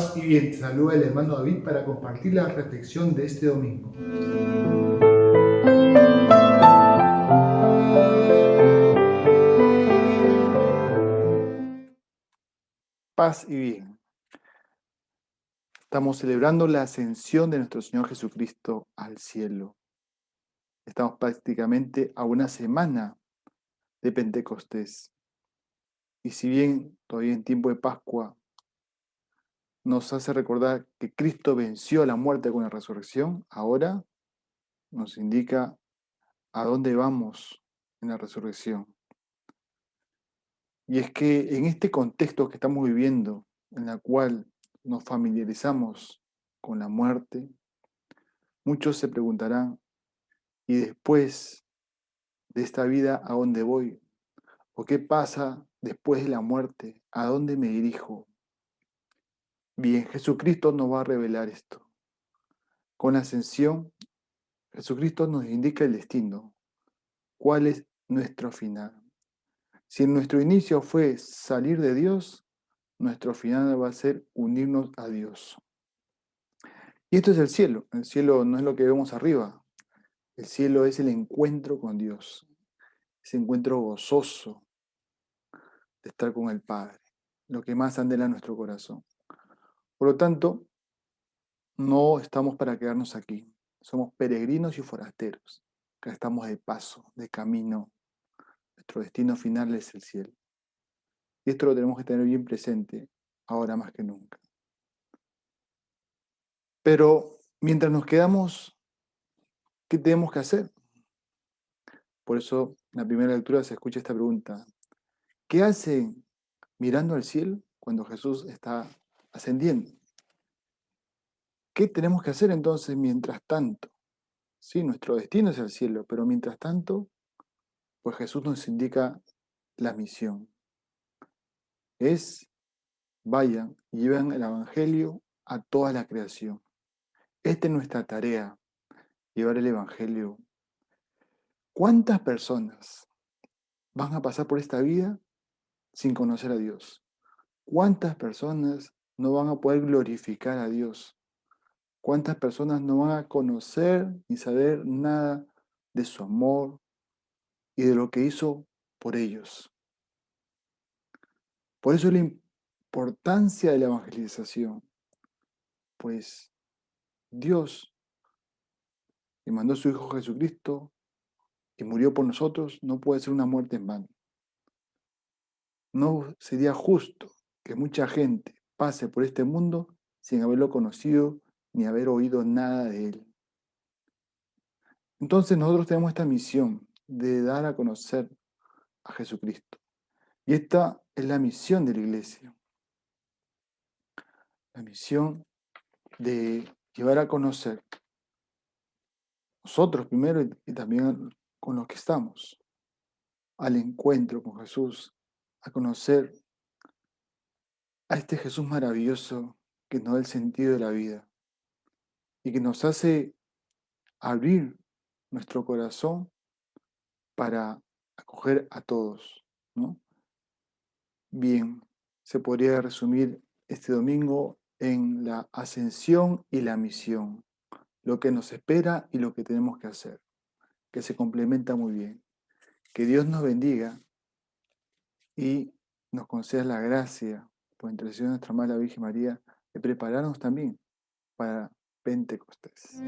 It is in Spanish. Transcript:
Paz y bien, te saluda el hermano David para compartir la reflexión de este domingo. Paz y bien. Estamos celebrando la ascensión de nuestro Señor Jesucristo al cielo. Estamos prácticamente a una semana de Pentecostés. Y si bien todavía en tiempo de Pascua nos hace recordar que Cristo venció la muerte con la resurrección, ahora nos indica a dónde vamos en la resurrección. Y es que en este contexto que estamos viviendo, en la cual nos familiarizamos con la muerte, muchos se preguntarán, ¿y después de esta vida a dónde voy? ¿O qué pasa después de la muerte? ¿A dónde me dirijo? Bien, Jesucristo nos va a revelar esto. Con la ascensión, Jesucristo nos indica el destino. ¿Cuál es nuestro final? Si nuestro inicio fue salir de Dios, nuestro final va a ser unirnos a Dios. Y esto es el cielo. El cielo no es lo que vemos arriba. El cielo es el encuentro con Dios. Ese encuentro gozoso de estar con el Padre. Lo que más andela nuestro corazón. Por lo tanto, no estamos para quedarnos aquí. Somos peregrinos y forasteros. Acá estamos de paso, de camino nuestro destino final es el cielo. Y esto lo tenemos que tener bien presente ahora más que nunca. Pero mientras nos quedamos, ¿qué tenemos que hacer? Por eso en la primera lectura se escucha esta pregunta. ¿Qué hacen mirando al cielo cuando Jesús está ascendiendo? ¿Qué tenemos que hacer entonces mientras tanto? Sí, nuestro destino es el cielo, pero mientras tanto, pues Jesús nos indica la misión. Es, vayan y lleven el Evangelio a toda la creación. Esta es nuestra tarea, llevar el Evangelio. ¿Cuántas personas van a pasar por esta vida sin conocer a Dios? ¿Cuántas personas no van a poder glorificar a Dios? ¿Cuántas personas no van a conocer ni saber nada de su amor, y de lo que hizo por ellos. Por eso la importancia de la evangelización, pues Dios, que mandó a su Hijo Jesucristo y murió por nosotros, no puede ser una muerte en vano. No sería justo que mucha gente pase por este mundo sin haberlo conocido ni haber oído nada de él. Entonces nosotros tenemos esta misión de dar a conocer a Jesucristo. Y esta es la misión de la iglesia. La misión de llevar a conocer nosotros primero y también con los que estamos al encuentro con Jesús, a conocer a este Jesús maravilloso que nos da el sentido de la vida y que nos hace abrir nuestro corazón para acoger a todos. ¿no? Bien, se podría resumir este domingo en la ascensión y la misión, lo que nos espera y lo que tenemos que hacer, que se complementa muy bien. Que Dios nos bendiga y nos conceda la gracia, por intercesión de nuestra Madre Virgen María, de prepararnos también para Pentecostés.